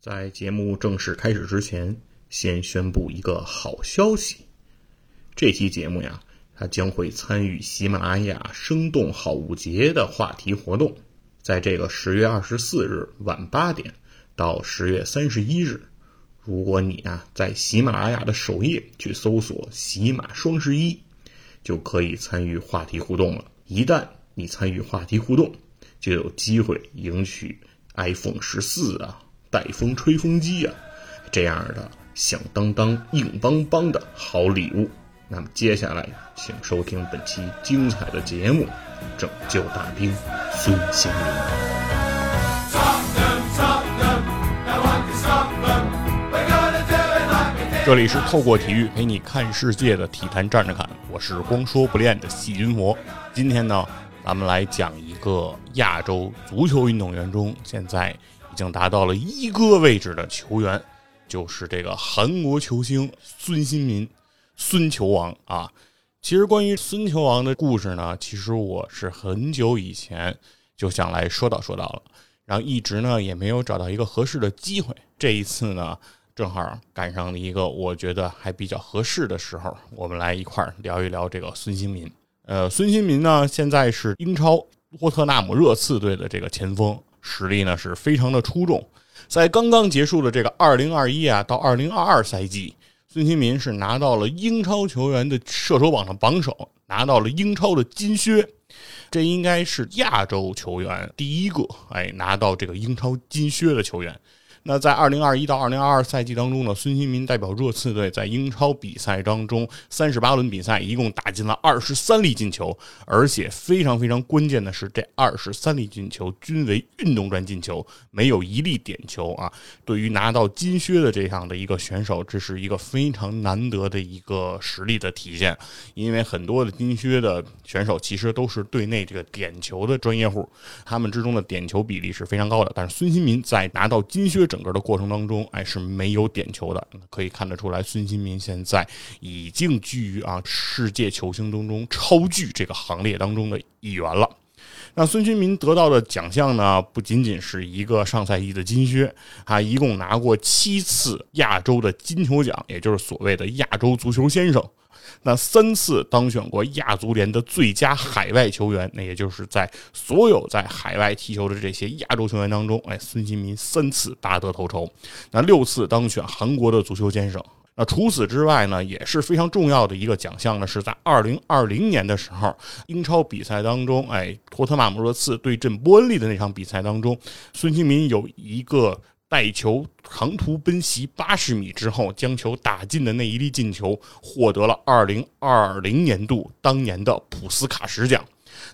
在节目正式开始之前，先宣布一个好消息。这期节目呀，它将会参与喜马拉雅生动好物节的话题活动，在这个十月二十四日晚八点到十月三十一日，如果你啊在喜马拉雅的首页去搜索“喜马双十一”，就可以参与话题互动了。一旦你参与话题互动，就有机会赢取 iPhone 十四啊、带风吹风机啊这样的响当当、硬邦邦的好礼物。那么接下来，请收听本期精彩的节目《拯救大兵孙兴民》。这里是透过体育陪你看世界的体坛站着看，我是光说不练的细菌魔。今天呢，咱们来讲一个亚洲足球运动员中现在已经达到了一哥位置的球员，就是这个韩国球星孙兴民。孙球王啊，其实关于孙球王的故事呢，其实我是很久以前就想来说道说道了，然后一直呢也没有找到一个合适的机会。这一次呢，正好赶上了一个我觉得还比较合适的时候，我们来一块儿聊一聊这个孙兴民。呃，孙兴民呢，现在是英超托特纳姆热刺队的这个前锋，实力呢是非常的出众。在刚刚结束的这个二零二一啊到二零二二赛季。孙兴民是拿到了英超球员的射手榜的榜首，拿到了英超的金靴，这应该是亚洲球员第一个哎拿到这个英超金靴的球员。那在二零二一到二零二二赛季当中呢，孙兴民代表热刺队在英超比赛当中三十八轮比赛一共打进了二十三粒进球，而且非常非常关键的是，这二十三粒进球均为运动战进球，没有一粒点球啊！对于拿到金靴的这样的一个选手，这是一个非常难得的一个实力的体现。因为很多的金靴的选手其实都是队内这个点球的专业户，他们之中的点球比例是非常高的。但是孙兴民在拿到金靴。整个的过程当中，哎是没有点球的，可以看得出来，孙兴民现在已经居于啊世界球星当中超巨这个行列当中的一员了。那孙兴民得到的奖项呢，不仅仅是一个上赛季的金靴，他一共拿过七次亚洲的金球奖，也就是所谓的亚洲足球先生。那三次当选过亚足联的最佳海外球员，那也就是在所有在海外踢球的这些亚洲球员当中，哎，孙兴民三次大得头筹。那六次当选韩国的足球先生。那除此之外呢，也是非常重要的一个奖项呢，是在二零二零年的时候，英超比赛当中，哎，托特纳姆热刺对阵波恩利的那场比赛当中，孙兴民有一个。带球长途奔袭八十米之后，将球打进的那一粒进球，获得了二零二零年度当年的普斯卡什奖。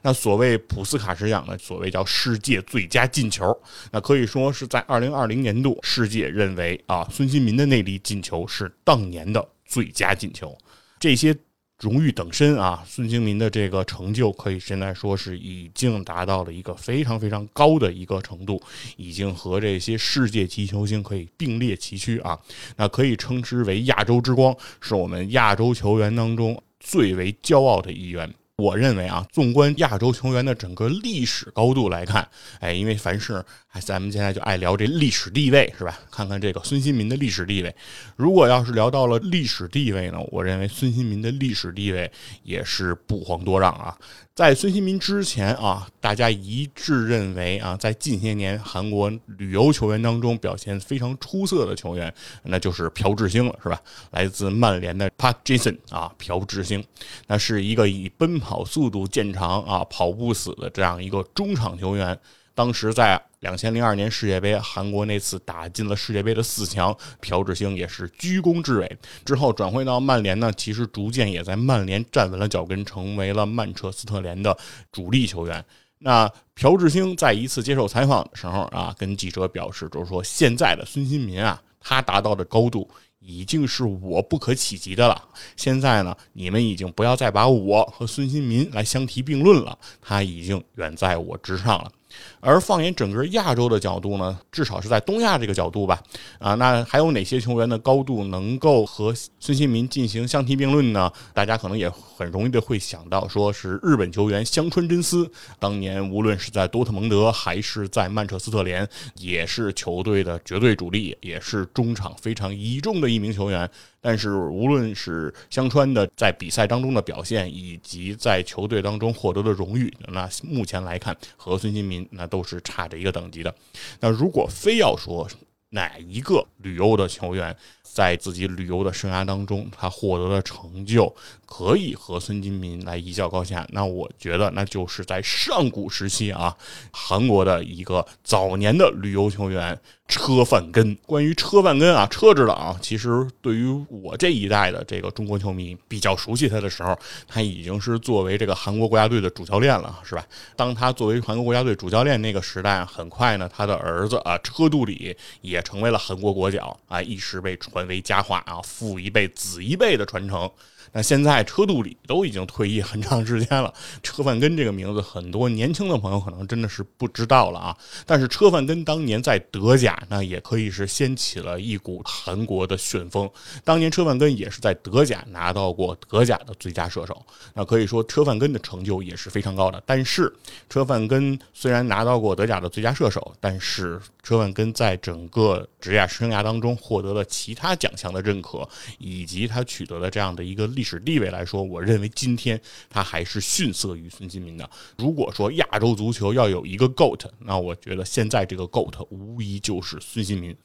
那所谓普斯卡什奖呢，所谓叫世界最佳进球。那可以说是在二零二零年度，世界认为啊，孙兴民的那粒进球是当年的最佳进球。这些。荣誉等身啊，孙兴民的这个成就可以现在说是已经达到了一个非常非常高的一个程度，已经和这些世界级球星可以并列齐驱啊，那可以称之为亚洲之光，是我们亚洲球员当中最为骄傲的一员。我认为啊，纵观亚洲球员的整个历史高度来看，哎，因为凡是咱们现在就爱聊这历史地位是吧？看看这个孙兴民的历史地位。如果要是聊到了历史地位呢，我认为孙兴民的历史地位也是不遑多让啊。在孙兴民之前啊，大家一致认为啊，在近些年韩国旅游球员当中表现非常出色的球员，那就是朴智星了，是吧？来自曼联的 Park Jason 啊，朴智星，那是一个以奔跑速度见长啊，跑不死的这样一个中场球员。当时在两千零二年世界杯，韩国那次打进了世界杯的四强，朴智星也是居功至伟。之后转会到曼联呢，其实逐渐也在曼联站稳了脚跟，成为了曼彻斯特联的主力球员。那朴智星在一次接受采访的时候啊，跟记者表示，就是说现在的孙兴民啊，他达到的高度已经是我不可企及的了。现在呢，你们已经不要再把我和孙兴民来相提并论了，他已经远在我之上了。而放眼整个亚洲的角度呢，至少是在东亚这个角度吧，啊，那还有哪些球员的高度能够和孙兴民进行相提并论呢？大家可能也很容易的会想到，说是日本球员香川真司，当年无论是在多特蒙德还是在曼彻斯特联，也是球队的绝对主力，也是中场非常倚重的一名球员。但是无论是香川的在比赛当中的表现，以及在球队当中获得的荣誉，那目前来看和孙兴民那都是差着一个等级的。那如果非要说哪一个旅游的球员在自己旅游的生涯当中，他获得的成就可以和孙兴民来一较高下，那我觉得那就是在上古时期啊，韩国的一个早年的旅游球员。车范根，关于车范根啊，车知道啊。其实对于我这一代的这个中国球迷比较熟悉他的时候，他已经是作为这个韩国国家队的主教练了，是吧？当他作为韩国国家队主教练那个时代，很快呢，他的儿子啊车度里也成为了韩国国脚啊，一时被传为佳话啊，父一辈子一辈的传承。那现在车度里都已经退役很长时间了，车范根这个名字，很多年轻的朋友可能真的是不知道了啊。但是车范根当年在德甲。那也可以是掀起了一股韩国的旋风。当年车范根也是在德甲拿到过德甲的最佳射手。那可以说车范根的成就也是非常高的。但是车范根虽然拿到过德甲的最佳射手，但是车范根在整个职业生涯当中获得了其他奖项的认可，以及他取得了这样的一个历史地位来说，我认为今天他还是逊色于孙兴民的。如果说亚洲足球要有一个 GOAT，那我觉得现在这个 GOAT 无疑就是。孙兴民，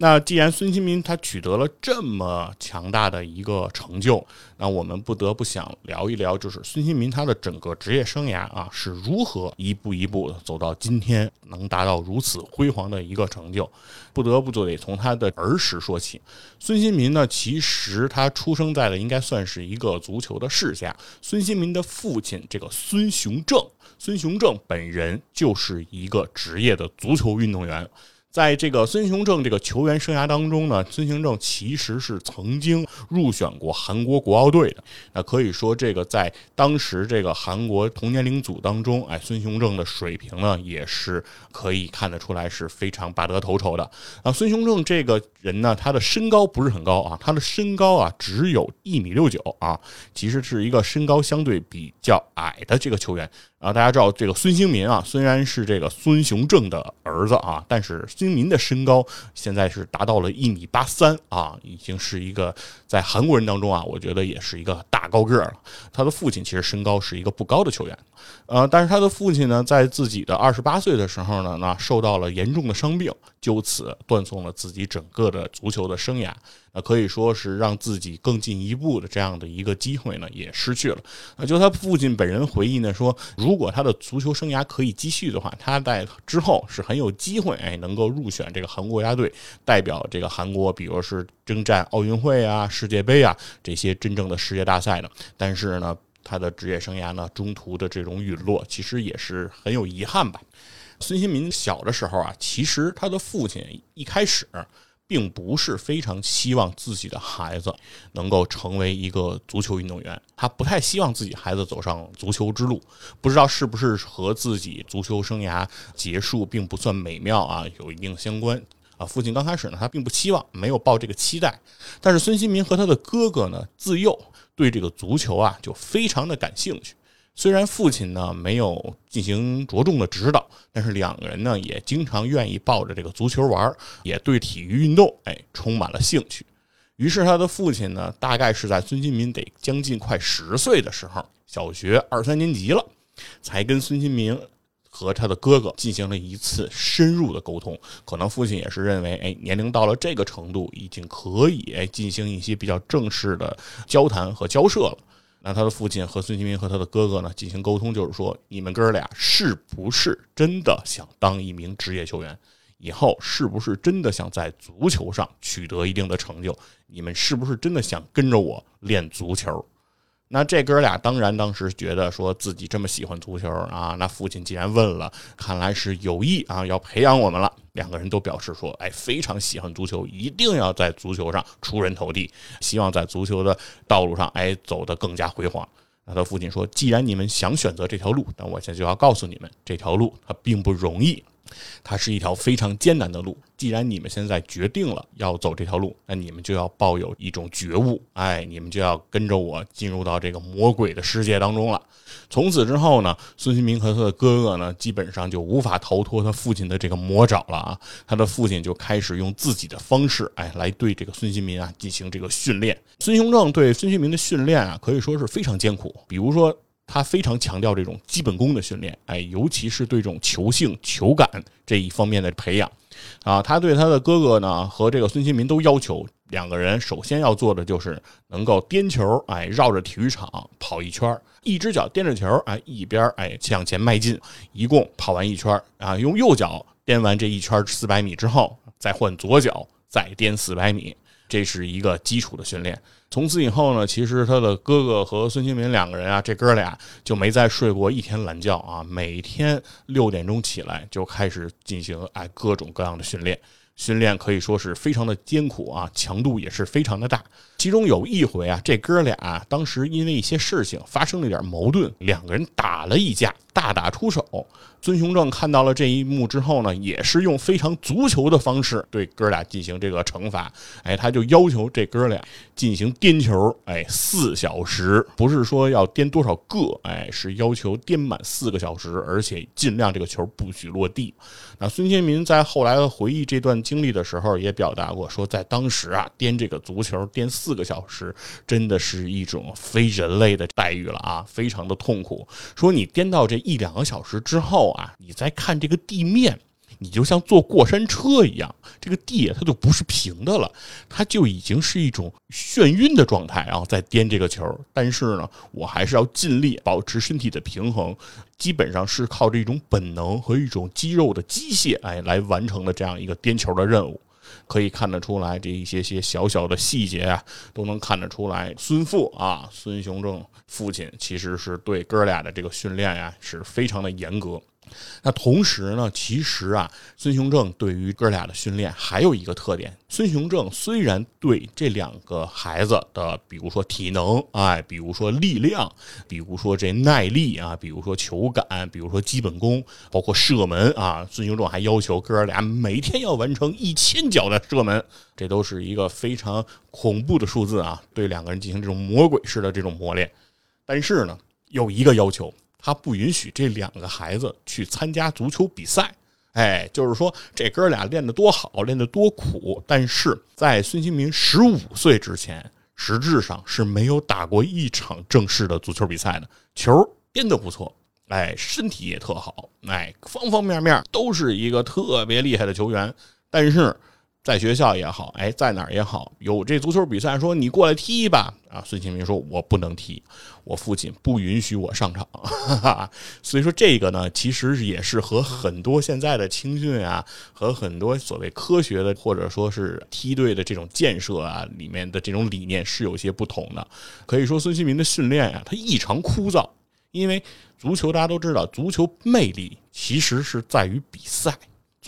那既然孙兴民他取得了这么强大的一个成就，那我们不得不想聊一聊，就是孙兴民他的整个职业生涯啊是如何一步一步走到今天，能达到如此辉煌的一个成就，不得不就得从他的儿时说起。孙兴民呢，其实他出生在的应该算是一个足球的世家，孙兴民的父亲这个孙雄正，孙雄正本人就是一个职业的足球运动员。在这个孙雄正这个球员生涯当中呢，孙兴正其实是曾经入选过韩国国奥队的。那可以说，这个在当时这个韩国同年龄组当中，哎，孙雄正的水平呢，也是可以看得出来是非常拔得头筹的。啊，孙雄正这个人呢，他的身高不是很高啊，他的身高啊只有一米六九啊，其实是一个身高相对比较矮的这个球员。啊，大家知道这个孙兴民啊，虽然是这个孙雄正的儿子啊，但是孙兴民的身高现在是达到了一米八三啊，已经是一个在韩国人当中啊，我觉得也是一个大高个了。他的父亲其实身高是一个不高的球员，呃，但是他的父亲呢，在自己的二十八岁的时候呢，那受到了严重的伤病，就此断送了自己整个的足球的生涯。那可以说是让自己更进一步的这样的一个机会呢，也失去了。那就他父亲本人回忆呢说，如果他的足球生涯可以继续的话，他在之后是很有机会哎，能够入选这个韩国国家队，代表这个韩国，比如是征战奥运会啊、世界杯啊这些真正的世界大赛的。但是呢，他的职业生涯呢，中途的这种陨落，其实也是很有遗憾吧。孙兴民小的时候啊，其实他的父亲一开始。并不是非常希望自己的孩子能够成为一个足球运动员，他不太希望自己孩子走上足球之路。不知道是不是和自己足球生涯结束并不算美妙啊有一定相关啊。父亲刚开始呢，他并不期望，没有抱这个期待。但是孙兴民和他的哥哥呢，自幼对这个足球啊就非常的感兴趣。虽然父亲呢没有进行着重的指导，但是两个人呢也经常愿意抱着这个足球玩，也对体育运动哎充满了兴趣。于是他的父亲呢，大概是在孙兴民得将近快十岁的时候，小学二三年级了，才跟孙兴民和他的哥哥进行了一次深入的沟通。可能父亲也是认为，哎，年龄到了这个程度，已经可以进行一些比较正式的交谈和交涉了。那他的父亲和孙兴民和他的哥哥呢进行沟通，就是说，你们哥俩是不是真的想当一名职业球员？以后是不是真的想在足球上取得一定的成就？你们是不是真的想跟着我练足球？那这哥俩当然当时觉得说自己这么喜欢足球啊，那父亲既然问了，看来是有意啊要培养我们了。两个人都表示说，哎，非常喜欢足球，一定要在足球上出人头地，希望在足球的道路上哎走得更加辉煌。那他父亲说：“既然你们想选择这条路，那我现在就要告诉你们，这条路它并不容易。”它是一条非常艰难的路。既然你们现在决定了要走这条路，那你们就要抱有一种觉悟，哎，你们就要跟着我进入到这个魔鬼的世界当中了。从此之后呢，孙兴民和他的哥哥呢，基本上就无法逃脱他父亲的这个魔爪了啊。他的父亲就开始用自己的方式，哎，来对这个孙兴民啊进行这个训练。孙雄正对孙兴民的训练啊，可以说是非常艰苦。比如说。他非常强调这种基本功的训练，哎，尤其是对这种球性、球感这一方面的培养，啊，他对他的哥哥呢和这个孙兴民都要求两个人首先要做的就是能够颠球，哎，绕着体育场跑一圈，一只脚颠着球，哎，一边哎向前迈进，一共跑完一圈，啊，用右脚颠完这一圈四百米之后，再换左脚再颠四百米。这是一个基础的训练。从此以后呢，其实他的哥哥和孙兴民两个人啊，这哥俩就没再睡过一天懒觉啊，每天六点钟起来就开始进行哎各种各样的训练。训练可以说是非常的艰苦啊，强度也是非常的大。其中有一回啊，这哥俩当时因为一些事情发生了一点矛盾，两个人打了一架，大打出手。孙雄正看到了这一幕之后呢，也是用非常足球的方式对哥俩进行这个惩罚。哎，他就要求这哥俩进行颠球，哎，四小时，不是说要颠多少个，哎，是要求颠满四个小时，而且尽量这个球不许落地。啊孙兴民在后来回忆这段经历的时候，也表达过说，在当时啊，颠这个足球颠四个小时，真的是一种非人类的待遇了啊，非常的痛苦。说你颠到这一两个小时之后。啊！你再看这个地面，你就像坐过山车一样，这个地它就不是平的了，它就已经是一种眩晕的状态，然后再颠这个球。但是呢，我还是要尽力保持身体的平衡，基本上是靠这种本能和一种肌肉的机械，哎，来完成了这样一个颠球的任务。可以看得出来，这一些些小小的细节啊，都能看得出来，孙父啊，孙雄正父亲其实是对哥俩的这个训练呀，是非常的严格。那同时呢，其实啊，孙雄正对于哥俩的训练还有一个特点。孙雄正虽然对这两个孩子的，比如说体能，哎，比如说力量，比如说这耐力啊，比如说球感，比如说基本功，包括射门啊，孙雄正还要求哥俩每天要完成一千脚的射门，这都是一个非常恐怖的数字啊，对两个人进行这种魔鬼式的这种磨练。但是呢，有一个要求。他不允许这两个孩子去参加足球比赛，哎，就是说这哥俩练得多好，练得多苦，但是在孙兴民十五岁之前，实质上是没有打过一场正式的足球比赛的。球编得不错，哎，身体也特好，哎，方方面面都是一个特别厉害的球员，但是。在学校也好，哎，在哪儿也好，有这足球比赛，说你过来踢吧。啊，孙兴民说：“我不能踢，我父亲不允许我上场。”所以说，这个呢，其实也是和很多现在的青训啊，和很多所谓科学的或者说是梯队的这种建设啊，里面的这种理念是有些不同的。可以说，孙兴民的训练呀，他异常枯燥，因为足球大家都知道，足球魅力其实是在于比赛。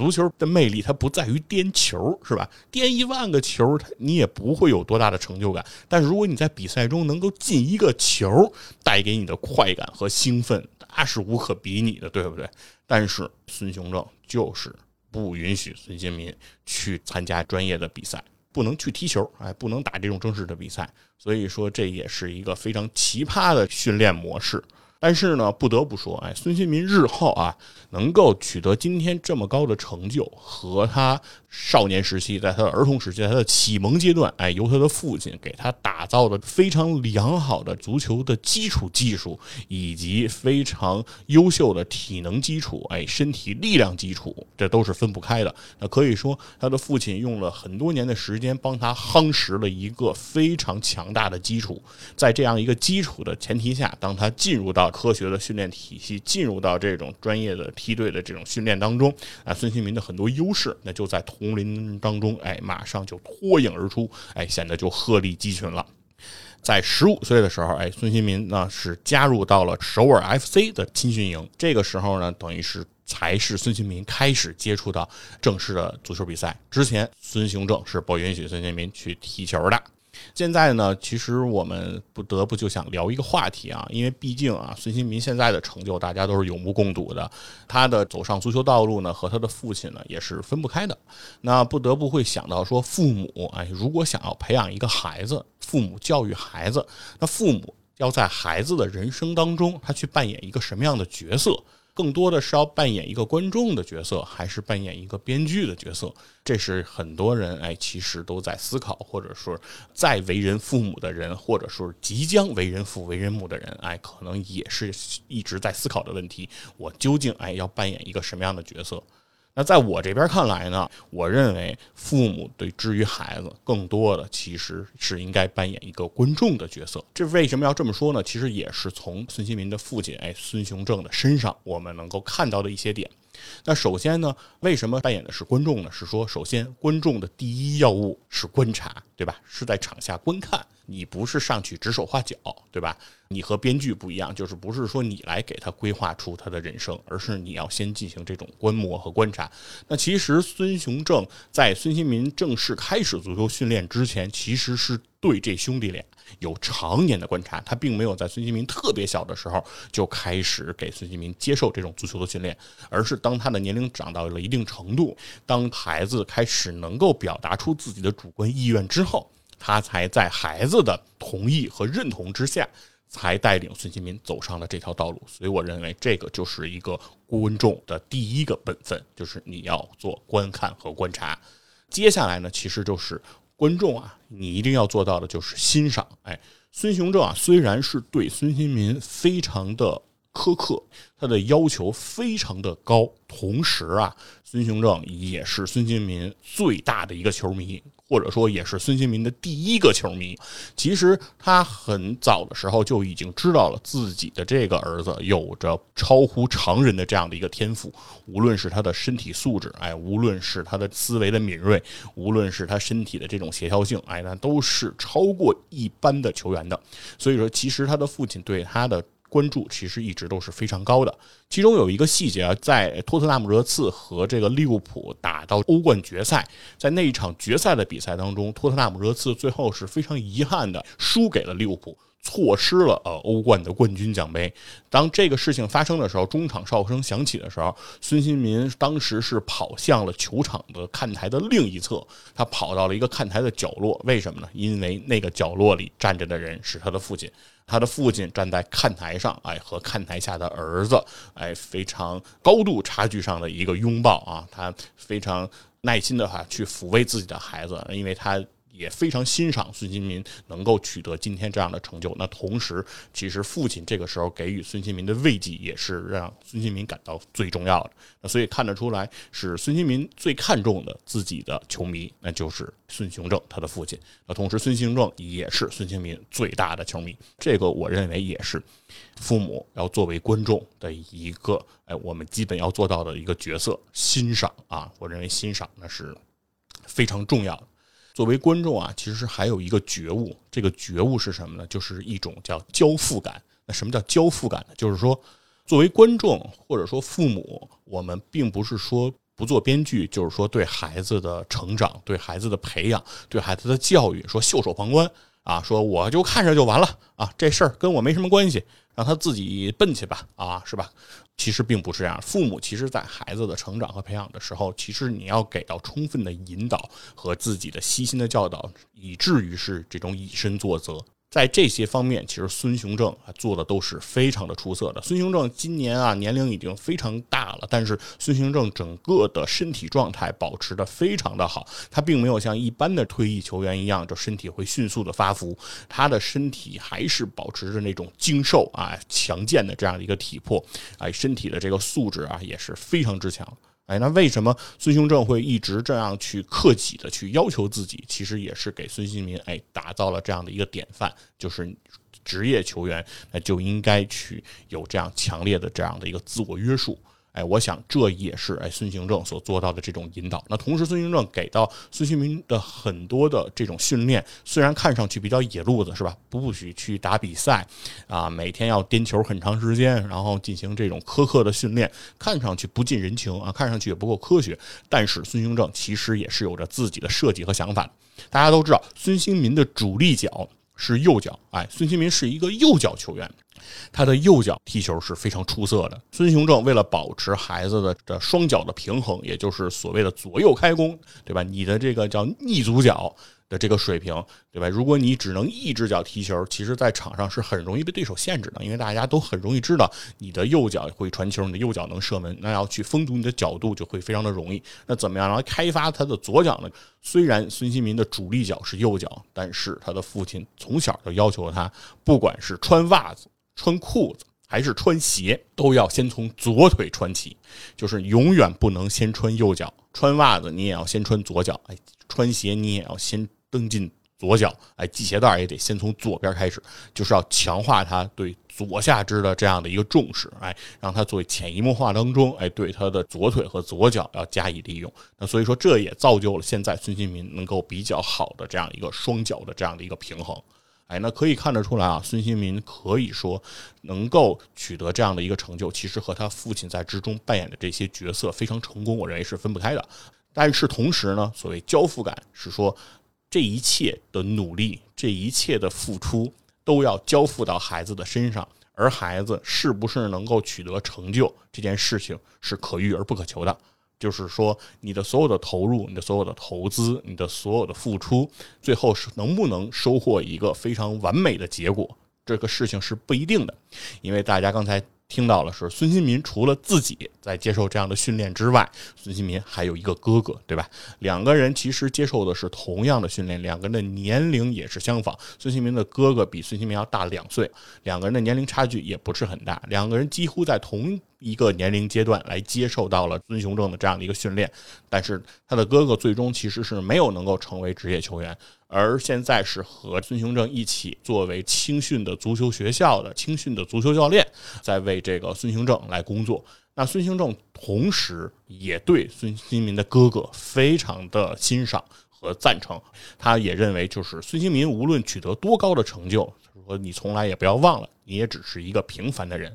足球的魅力，它不在于颠球，是吧？颠一万个球，你也不会有多大的成就感。但是如果你在比赛中能够进一个球，带给你的快感和兴奋，那是无可比拟的，对不对？但是孙雄正就是不允许孙兴民去参加专业的比赛，不能去踢球，哎，不能打这种正式的比赛。所以说，这也是一个非常奇葩的训练模式。但是呢，不得不说，哎，孙兴民日后啊，能够取得今天这么高的成就，和他少年时期，在他的儿童时期，他的启蒙阶段，哎，由他的父亲给他打造的非常良好的足球的基础技术，以及非常优秀的体能基础，哎，身体力量基础，这都是分不开的。那可以说，他的父亲用了很多年的时间，帮他夯实了一个非常强大的基础。在这样一个基础的前提下，当他进入到科学的训练体系进入到这种专业的梯队的这种训练当中啊，孙兴民的很多优势，那就在丛林当中，哎，马上就脱颖而出，哎，显得就鹤立鸡群了。在十五岁的时候，哎，孙兴民呢是加入到了首尔 FC 的青训营，这个时候呢，等于是才是孙兴民开始接触到正式的足球比赛。之前，孙兴正是不允许孙兴民去踢球的。现在呢，其实我们不得不就想聊一个话题啊，因为毕竟啊，孙兴民现在的成就大家都是有目共睹的，他的走上足球道路呢，和他的父亲呢也是分不开的。那不得不会想到说，父母哎，如果想要培养一个孩子，父母教育孩子，那父母要在孩子的人生当中，他去扮演一个什么样的角色？更多的是要扮演一个观众的角色，还是扮演一个编剧的角色？这是很多人哎，其实都在思考，或者说在为人父母的人，或者说即将为人父为人母的人，哎，可能也是一直在思考的问题：我究竟哎要扮演一个什么样的角色？那在我这边看来呢，我认为父母对至于孩子，更多的其实是应该扮演一个观众的角色。这为什么要这么说呢？其实也是从孙兴民的父亲哎孙雄正的身上，我们能够看到的一些点。那首先呢，为什么扮演的是观众呢？是说，首先观众的第一要务是观察，对吧？是在场下观看，你不是上去指手画脚，对吧？你和编剧不一样，就是不是说你来给他规划出他的人生，而是你要先进行这种观摩和观察。那其实孙雄正在孙兴民正式开始足球训练之前，其实是对这兄弟俩。有常年的观察，他并没有在孙兴民特别小的时候就开始给孙兴民接受这种足球的训练，而是当他的年龄长到了一定程度，当孩子开始能够表达出自己的主观意愿之后，他才在孩子的同意和认同之下，才带领孙兴民走上了这条道路。所以，我认为这个就是一个观众的第一个本分，就是你要做观看和观察。接下来呢，其实就是。观众啊，你一定要做到的就是欣赏。哎，孙雄正啊，虽然是对孙兴民非常的苛刻，他的要求非常的高，同时啊，孙雄正也是孙兴民最大的一个球迷。或者说也是孙兴民的第一个球迷。其实他很早的时候就已经知道了自己的这个儿子有着超乎常人的这样的一个天赋，无论是他的身体素质，哎，无论是他的思维的敏锐，无论是他身体的这种协调性，哎，那都是超过一般的球员的。所以说，其实他的父亲对他的。关注其实一直都是非常高的，其中有一个细节啊，在托特纳姆热刺和这个利物浦打到欧冠决赛，在那一场决赛的比赛当中，托特纳姆热刺最后是非常遗憾的输给了利物浦，错失了呃欧冠的冠军奖杯。当这个事情发生的时候，中场哨声响起的时候，孙兴民当时是跑向了球场的看台的另一侧，他跑到了一个看台的角落，为什么呢？因为那个角落里站着的人是他的父亲。他的父亲站在看台上，哎，和看台下的儿子，哎，非常高度差距上的一个拥抱啊，他非常耐心的哈去抚慰自己的孩子，因为他。也非常欣赏孙兴民能够取得今天这样的成就。那同时，其实父亲这个时候给予孙兴民的慰藉，也是让孙兴民感到最重要的。那所以看得出来，是孙兴民最看重的自己的球迷，那就是孙雄正他的父亲。那同时，孙兴正也是孙兴民最大的球迷。这个我认为也是父母要作为观众的一个，哎，我们基本要做到的一个角色——欣赏啊。我认为欣赏那是非常重要的。作为观众啊，其实还有一个觉悟，这个觉悟是什么呢？就是一种叫交付感。那什么叫交付感呢？就是说，作为观众或者说父母，我们并不是说不做编剧，就是说对孩子的成长、对孩子的培养、对孩子的教育说袖手旁观啊，说我就看着就完了啊，这事儿跟我没什么关系。让他自己奔去吧，啊，是吧？其实并不是这样。父母其实，在孩子的成长和培养的时候，其实你要给到充分的引导和自己的悉心的教导，以至于是这种以身作则。在这些方面，其实孙雄正啊做的都是非常的出色的。孙雄正今年啊年龄已经非常大了，但是孙雄正整个的身体状态保持的非常的好。他并没有像一般的退役球员一样，就身体会迅速的发福，他的身体还是保持着那种精瘦啊强健的这样的一个体魄，哎，身体的这个素质啊也是非常之强。哎，那为什么孙兴正会一直这样去克己的去要求自己？其实也是给孙兴民哎打造了这样的一个典范，就是职业球员那就应该去有这样强烈的这样的一个自我约束。哎，我想这也是哎孙兴正所做到的这种引导。那同时，孙兴正给到孙兴民的很多的这种训练，虽然看上去比较野路子，是吧？不许去打比赛啊，每天要颠球很长时间，然后进行这种苛刻的训练，看上去不近人情啊，看上去也不够科学。但是孙兴正其实也是有着自己的设计和想法。大家都知道，孙兴民的主力脚是右脚，哎，孙兴民是一个右脚球员。他的右脚踢球是非常出色的。孙雄正为了保持孩子的这双脚的平衡，也就是所谓的左右开弓，对吧？你的这个叫逆足脚的这个水平，对吧？如果你只能一只脚踢球，其实在场上是很容易被对手限制的，因为大家都很容易知道你的右脚会传球，你的右脚能射门，那要去封堵你的角度就会非常的容易。那怎么样来开发他的左脚呢？虽然孙兴民的主力脚是右脚，但是他的父亲从小就要求他，不管是穿袜子。穿裤子还是穿鞋，都要先从左腿穿起，就是永远不能先穿右脚。穿袜子你也要先穿左脚，哎，穿鞋你也要先蹬进左脚，哎，系鞋带也得先从左边开始，就是要强化他对左下肢的这样的一个重视，哎，让他作为潜移默化当中，哎，对他的左腿和左脚要加以利用。那所以说，这也造就了现在孙兴民能够比较好的这样一个双脚的这样的一个平衡。哎，那可以看得出来啊，孙兴民可以说能够取得这样的一个成就，其实和他父亲在之中扮演的这些角色非常成功，我认为是分不开的。但是同时呢，所谓交付感是说，这一切的努力，这一切的付出都要交付到孩子的身上，而孩子是不是能够取得成就，这件事情是可遇而不可求的。就是说，你的所有的投入，你的所有的投资，你的所有的付出，最后是能不能收获一个非常完美的结果，这个事情是不一定的，因为大家刚才。听到了是孙兴民，除了自己在接受这样的训练之外，孙兴民还有一个哥哥，对吧？两个人其实接受的是同样的训练，两个人的年龄也是相仿。孙兴民的哥哥比孙兴民要大两岁，两个人的年龄差距也不是很大，两个人几乎在同一个年龄阶段来接受到了孙雄正的这样的一个训练，但是他的哥哥最终其实是没有能够成为职业球员。而现在是和孙兴正一起作为青训的足球学校的青训的足球教练，在为这个孙兴正来工作。那孙兴正同时也对孙兴民的哥哥非常的欣赏和赞成，他也认为就是孙兴民无论取得多高的成就，说你从来也不要忘了，你也只是一个平凡的人。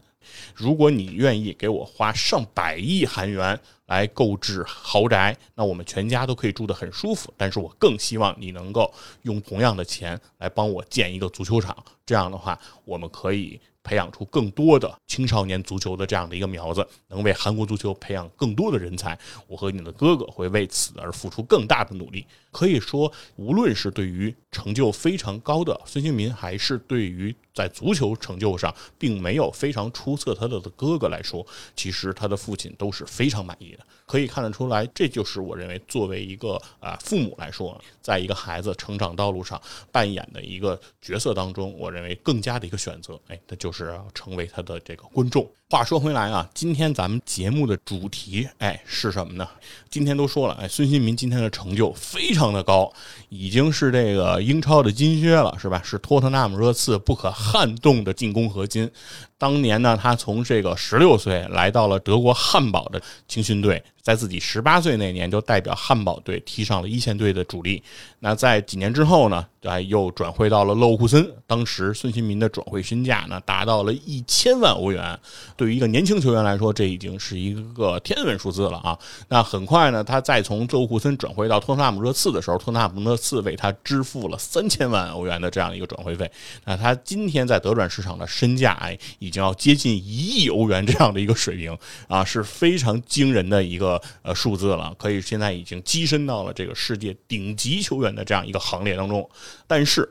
如果你愿意给我花上百亿韩元。来购置豪宅，那我们全家都可以住得很舒服。但是我更希望你能够用同样的钱来帮我建一个足球场，这样的话，我们可以。培养出更多的青少年足球的这样的一个苗子，能为韩国足球培养更多的人才。我和你的哥哥会为此而付出更大的努力。可以说，无论是对于成就非常高的孙兴民，还是对于在足球成就上并没有非常出色他的哥哥来说，其实他的父亲都是非常满意可以看得出来，这就是我认为作为一个啊父母来说，在一个孩子成长道路上扮演的一个角色当中，我认为更加的一个选择。哎，那就是成为他的这个观众。话说回来啊，今天咱们节目的主题，哎，是什么呢？今天都说了，哎，孙兴民今天的成就非常的高，已经是这个英超的金靴了，是吧？是托特纳姆热刺不可撼动的进攻核心。当年呢，他从这个十六岁来到了德国汉堡的青训队，在自己十八岁那年就代表汉堡队踢上了一线队的主力。那在几年之后呢，哎，又转会到了勒沃库森。当时孙兴民的转会身价呢，达到了一千万欧元。对于一个年轻球员来说，这已经是一个天文数字了啊！那很快呢，他再从勒沃库森转会到托特纳姆热刺的时候，托特纳姆热刺为他支付了三千万欧元的这样一个转会费。那他今天在德转市场的身价，哎。已经要接近一亿欧元这样的一个水平啊，是非常惊人的一个呃数字了，可以现在已经跻身到了这个世界顶级球员的这样一个行列当中。但是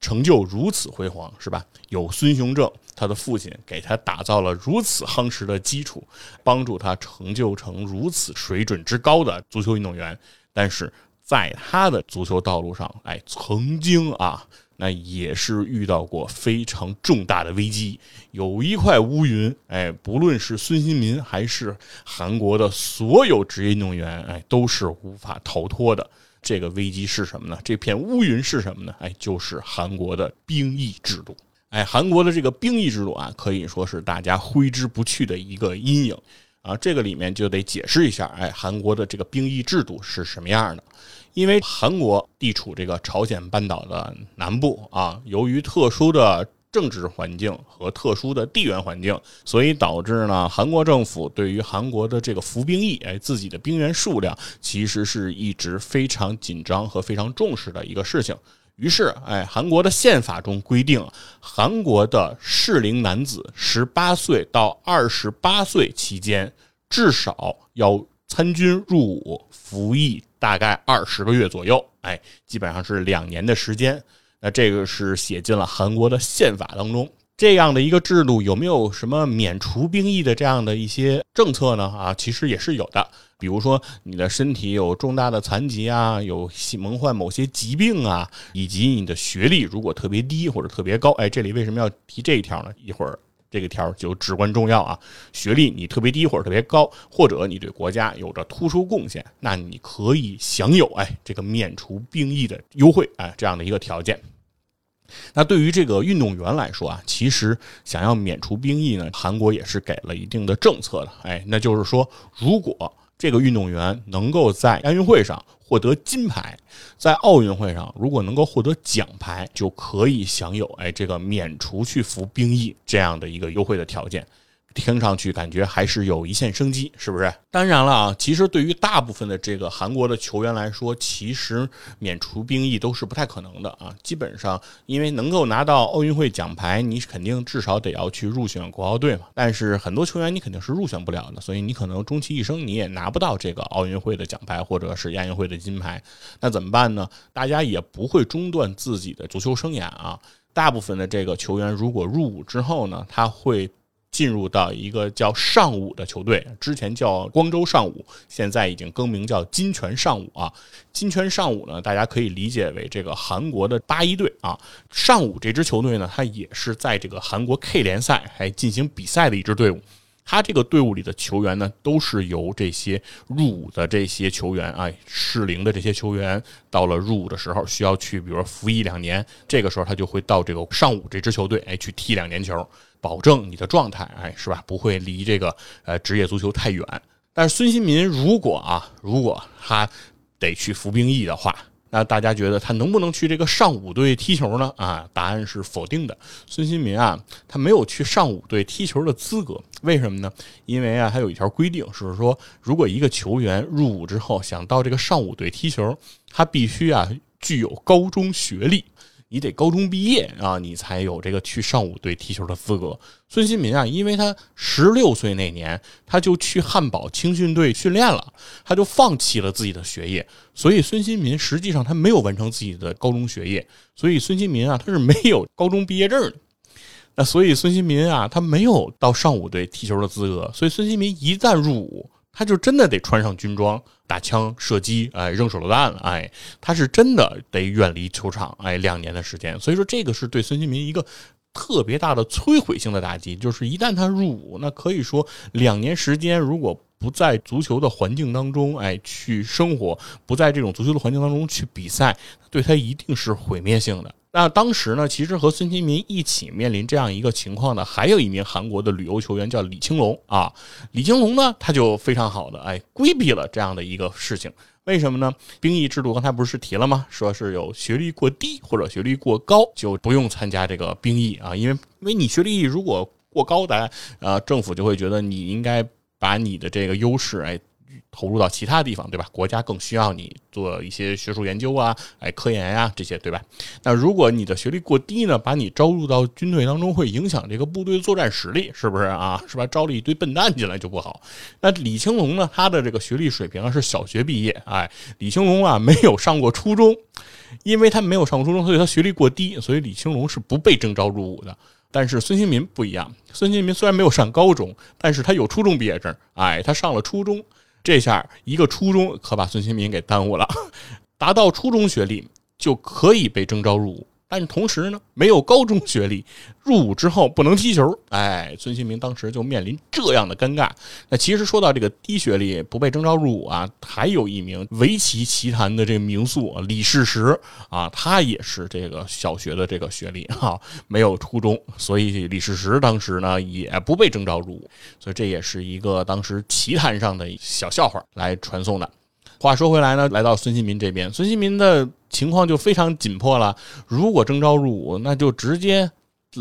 成就如此辉煌，是吧？有孙雄正他的父亲给他打造了如此夯实的基础，帮助他成就成如此水准之高的足球运动员。但是在他的足球道路上，哎，曾经啊。那也是遇到过非常重大的危机，有一块乌云，哎，不论是孙兴民还是韩国的所有职业运动员，哎，都是无法逃脱的。这个危机是什么呢？这片乌云是什么呢？哎，就是韩国的兵役制度。哎，韩国的这个兵役制度啊，可以说是大家挥之不去的一个阴影。啊，这个里面就得解释一下，哎，韩国的这个兵役制度是什么样的？因为韩国地处这个朝鲜半岛的南部啊，由于特殊的政治环境和特殊的地缘环境，所以导致呢，韩国政府对于韩国的这个服兵役，哎，自己的兵员数量，其实是一直非常紧张和非常重视的一个事情。于是，哎，韩国的宪法中规定，韩国的适龄男子十八岁到二十八岁期间，至少要参军入伍，服役大概二十个月左右，哎，基本上是两年的时间。那这个是写进了韩国的宪法当中。这样的一个制度有没有什么免除兵役的这样的一些政策呢？啊，其实也是有的。比如说你的身体有重大的残疾啊，有蒙患某些疾病啊，以及你的学历如果特别低或者特别高，哎，这里为什么要提这一条呢？一会儿这个条就至关重要啊。学历你特别低或者特别高，或者你对国家有着突出贡献，那你可以享有哎这个免除兵役的优惠哎这样的一个条件。那对于这个运动员来说啊，其实想要免除兵役呢，韩国也是给了一定的政策的。哎，那就是说，如果这个运动员能够在亚运会上获得金牌，在奥运会上如果能够获得奖牌，就可以享有哎这个免除去服兵役这样的一个优惠的条件。听上去感觉还是有一线生机，是不是？当然了啊，其实对于大部分的这个韩国的球员来说，其实免除兵役都是不太可能的啊。基本上，因为能够拿到奥运会奖牌，你肯定至少得要去入选国奥队嘛。但是很多球员你肯定是入选不了的，所以你可能终其一生你也拿不到这个奥运会的奖牌或者是亚运会的金牌。那怎么办呢？大家也不会中断自己的足球生涯啊。大部分的这个球员如果入伍之后呢，他会。进入到一个叫上武的球队，之前叫光州上武，现在已经更名叫金泉上武啊。金泉上武呢，大家可以理解为这个韩国的八一队啊。上武这支球队呢，它也是在这个韩国 K 联赛还进行比赛的一支队伍。他这个队伍里的球员呢，都是由这些入伍的这些球员啊，适龄的这些球员，到了入伍的时候需要去，比如说服役两年，这个时候他就会到这个上武这支球队，哎，去踢两年球，保证你的状态，哎，是吧？不会离这个呃职业足球太远。但是孙兴民如果啊，如果他得去服兵役的话，那大家觉得他能不能去这个上五队踢球呢？啊，答案是否定的。孙兴民啊，他没有去上五队踢球的资格。为什么呢？因为啊，他有一条规定，是说，如果一个球员入伍之后想到这个上五队踢球，他必须啊具有高中学历。你得高中毕业啊，你才有这个去上武队踢球的资格。孙兴民啊，因为他十六岁那年他就去汉堡青训队训练了，他就放弃了自己的学业，所以孙兴民实际上他没有完成自己的高中学业，所以孙兴民啊他是没有高中毕业证的。那所以孙兴民啊他没有到上武队踢球的资格，所以孙兴民一旦入伍。他就真的得穿上军装打枪射击，哎，扔手榴弹，哎，他是真的得远离球场，哎，两年的时间。所以说，这个是对孙兴民一个特别大的摧毁性的打击。就是一旦他入伍，那可以说两年时间，如果不在足球的环境当中，哎，去生活，不在这种足球的环境当中去比赛，对他一定是毁灭性的。那当时呢，其实和孙兴民一起面临这样一个情况的，还有一名韩国的旅游球员叫李青龙啊。李青龙呢，他就非常好的哎规避了这样的一个事情。为什么呢？兵役制度刚才不是提了吗？说是有学历过低或者学历过高就不用参加这个兵役啊，因为因为你学历如果过高，的，呃政府就会觉得你应该把你的这个优势哎。投入到其他地方，对吧？国家更需要你做一些学术研究啊，哎，科研呀这些，对吧？那如果你的学历过低呢，把你招入到军队当中，会影响这个部队的作战实力，是不是啊？是吧？招了一堆笨蛋进来就不好。那李青龙呢？他的这个学历水平啊是小学毕业，哎，李青龙啊没有上过初中，因为他没有上过初中，所以他学历过低，所以李青龙是不被征召入伍的。但是孙兴民不一样，孙兴民虽然没有上高中，但是他有初中毕业证，哎，他上了初中。这下一个初中可把孙兴民给耽误了，达到初中学历就可以被征召入伍，但是同时呢，没有高中学历，入伍之后不能踢球。哎，孙兴民当时就面临这样的尴尬。那其实说到这个低学历不被征召入伍啊，还有一名围棋棋坛的这个名宿李世石啊，他也是这个小学的这个学历哈，没有初中，所以李世石当时呢也不被征召入伍。所以这也是一个当时棋坛上的小笑话来传送的。话说回来呢，来到孙兴民这边，孙兴民的情况就非常紧迫了。如果征召入伍，那就直接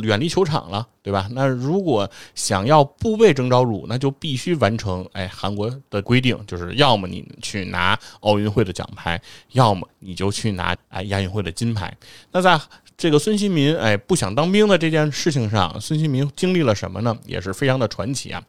远离球场了，对吧？那如果想要不被征召入伍，那就必须完成哎韩国的规定，就是要么你去拿奥运会的奖牌，要么你就去拿哎亚运会的金牌。那在这个孙兴民哎不想当兵的这件事情上，孙兴民经历了什么呢？也是非常的传奇啊。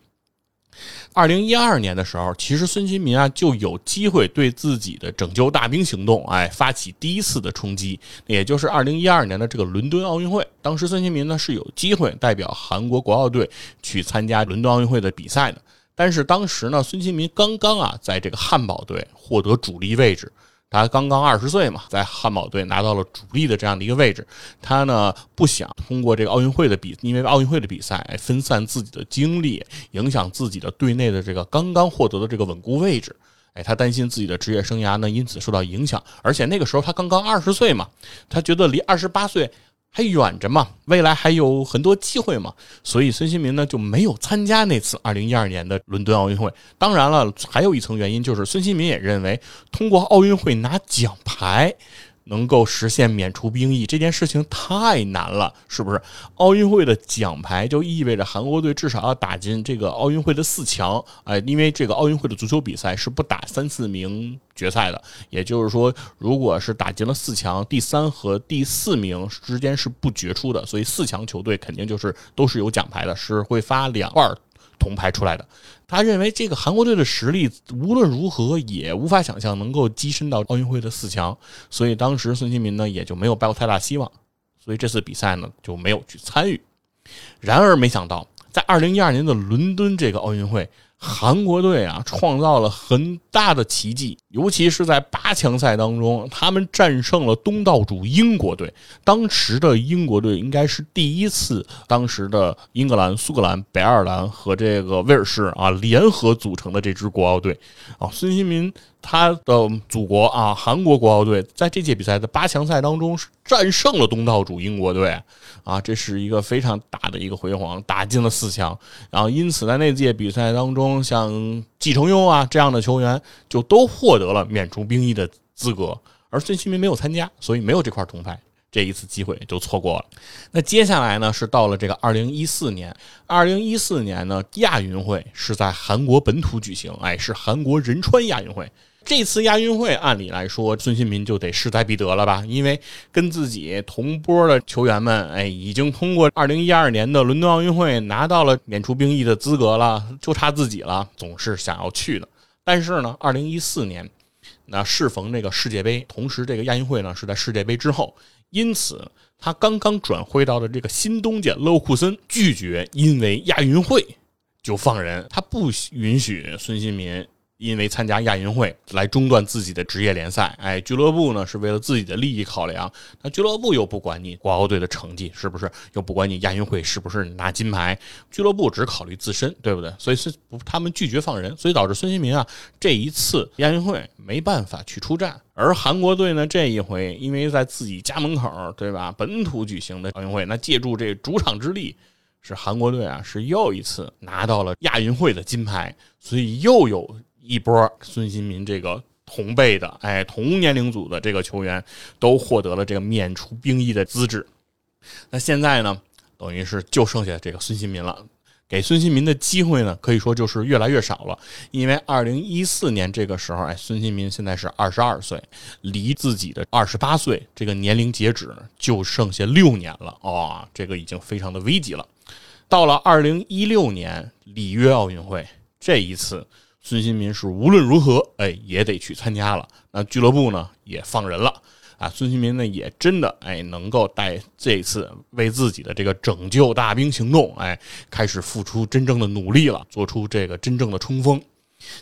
二零一二年的时候，其实孙兴民啊就有机会对自己的拯救大兵行动，哎，发起第一次的冲击，也就是二零一二年的这个伦敦奥运会。当时孙兴民呢是有机会代表韩国国奥队去参加伦敦奥运会的比赛的，但是当时呢，孙兴民刚刚啊在这个汉堡队获得主力位置。他刚刚二十岁嘛，在汉堡队拿到了主力的这样的一个位置。他呢不想通过这个奥运会的比，因为奥运会的比赛分散自己的精力，影响自己的队内的这个刚刚获得的这个稳固位置。哎，他担心自己的职业生涯呢因此受到影响。而且那个时候他刚刚二十岁嘛，他觉得离二十八岁。还远着嘛，未来还有很多机会嘛，所以孙兴民呢就没有参加那次二零一二年的伦敦奥运会。当然了，还有一层原因就是孙兴民也认为，通过奥运会拿奖牌。能够实现免除兵役这件事情太难了，是不是？奥运会的奖牌就意味着韩国队至少要打进这个奥运会的四强，哎，因为这个奥运会的足球比赛是不打三四名决赛的，也就是说，如果是打进了四强，第三和第四名之间是不决出的，所以四强球队肯定就是都是有奖牌的，是会发两块铜牌出来的。他认为这个韩国队的实力无论如何也无法想象能够跻身到奥运会的四强，所以当时孙兴民呢也就没有抱太大希望，所以这次比赛呢就没有去参与。然而没想到，在二零一二年的伦敦这个奥运会。韩国队啊，创造了很大的奇迹，尤其是在八强赛当中，他们战胜了东道主英国队。当时的英国队应该是第一次，当时的英格兰、苏格兰、北爱尔兰和这个威尔士啊联合组成的这支国奥队啊，孙兴民。他的祖国啊，韩国国奥队在这届比赛的八强赛当中战胜了东道主英国队，啊，这是一个非常大的一个辉煌，打进了四强。然后因此在那届比赛当中，像季承佑啊这样的球员就都获得了免除兵役的资格，而孙兴民没有参加，所以没有这块铜牌。这一次机会就错过了。那接下来呢，是到了这个二零一四年。二零一四年呢，亚运会是在韩国本土举行，哎，是韩国仁川亚运会。这次亚运会，按理来说，孙兴民就得势在必得了吧？因为跟自己同波的球员们，哎，已经通过二零一二年的伦敦奥运会拿到了免除兵役的资格了，就差自己了，总是想要去的。但是呢，二零一四年，那适逢这个世界杯，同时这个亚运会呢是在世界杯之后。因此，他刚刚转会到的这个新东家勒沃库森拒绝因为亚运会就放人，他不允许孙兴民。因为参加亚运会来中断自己的职业联赛，哎，俱乐部呢是为了自己的利益考量，那俱乐部又不管你国奥队的成绩是不是，又不管你亚运会是不是拿金牌，俱乐部只考虑自身，对不对？所以是他们拒绝放人，所以导致孙兴民啊这一次亚运会没办法去出战，而韩国队呢这一回因为在自己家门口，对吧？本土举行的奥运会，那借助这主场之力，是韩国队啊是又一次拿到了亚运会的金牌，所以又有。一波孙兴民这个同辈的，哎，同年龄组的这个球员都获得了这个免除兵役的资质。那现在呢，等于是就剩下这个孙兴民了。给孙兴民的机会呢，可以说就是越来越少了。因为二零一四年这个时候，哎，孙兴民现在是二十二岁，离自己的二十八岁这个年龄截止就剩下六年了啊，这个已经非常的危急了。到了二零一六年里约奥运会这一次。孙兴民是无论如何，哎，也得去参加了。那俱乐部呢，也放人了啊。孙兴民呢，也真的哎，能够带这次为自己的这个拯救大兵行动，哎，开始付出真正的努力了，做出这个真正的冲锋。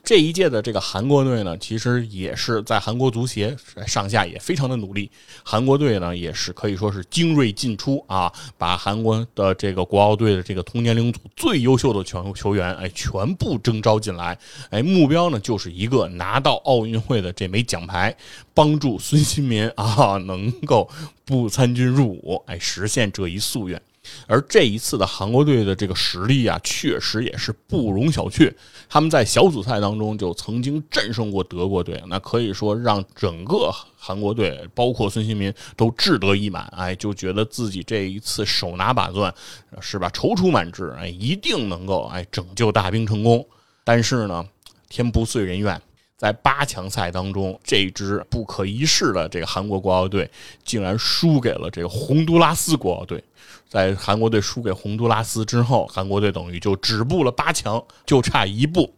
这一届的这个韩国队呢，其实也是在韩国足协上下也非常的努力。韩国队呢，也是可以说是精锐尽出啊，把韩国的这个国奥队的这个同年龄组最优秀的球球员，哎，全部征召进来。哎，目标呢就是一个拿到奥运会的这枚奖牌，帮助孙兴民啊能够不参军入伍，哎，实现这一夙愿。而这一次的韩国队的这个实力啊，确实也是不容小觑。他们在小组赛当中就曾经战胜过德国队，那可以说让整个韩国队，包括孙兴民都志得意满。哎，就觉得自己这一次手拿把攥，是吧？踌躇满志，哎，一定能够哎拯救大兵成功。但是呢，天不遂人愿。在八强赛当中，这支不可一世的这个韩国国奥队竟然输给了这个洪都拉斯国奥队。在韩国队输给洪都拉斯之后，韩国队等于就止步了八强，就差一步